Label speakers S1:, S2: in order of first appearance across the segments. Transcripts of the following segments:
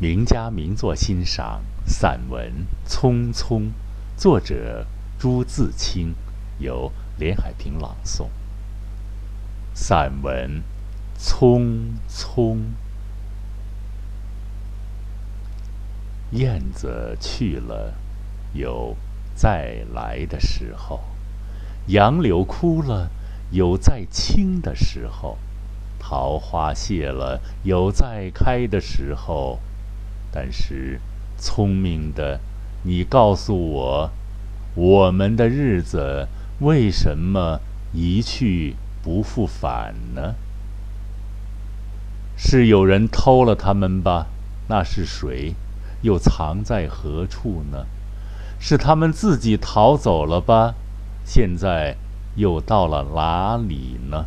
S1: 名家名作欣赏散文《匆匆》，作者朱自清，由连海平朗诵。散文《匆匆》，燕子去了，有再来的时候；杨柳枯了，有再青的时候；桃花谢了，有再开的时候。但是，聪明的你告诉我，我们的日子为什么一去不复返呢？是有人偷了他们吧？那是谁？又藏在何处呢？是他们自己逃走了吧？现在又到了哪里呢？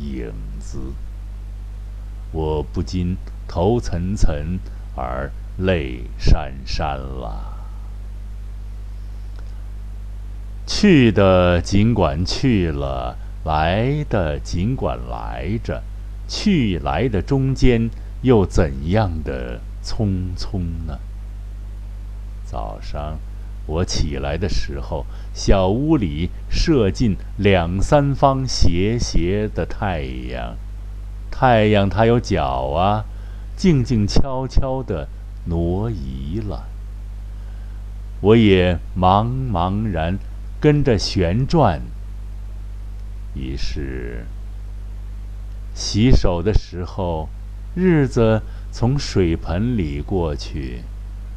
S1: 影子，我不禁头涔涔而泪潸潸了。去的尽管去了，来的尽管来着，去来的中间又怎样的匆匆呢？早上。我起来的时候，小屋里射进两三方斜斜的太阳。太阳它有脚啊，静静悄悄地挪移了。我也茫茫然跟着旋转。于是，洗手的时候，日子从水盆里过去；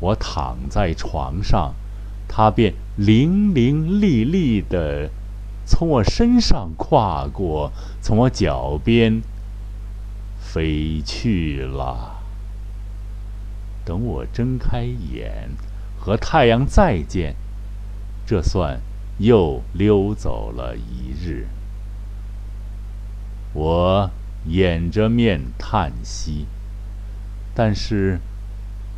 S1: 我躺在床上。他便伶伶俐俐地从我身上跨过，从我脚边飞去了。等我睁开眼，和太阳再见，这算又溜走了一日。我掩着面叹息，但是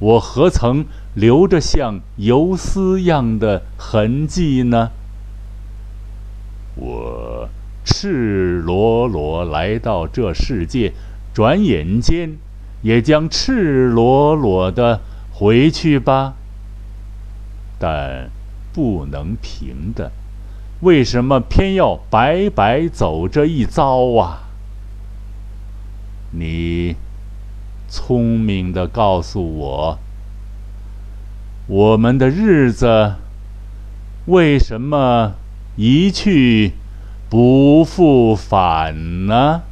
S1: 我何曾留着像游丝样的痕迹呢？我赤裸裸来到这世界，转眼间也将赤裸裸的回去吧。但不能平的，为什么偏要白白走这一遭啊？你。聪明的告诉我，我们的日子为什么一去不复返呢？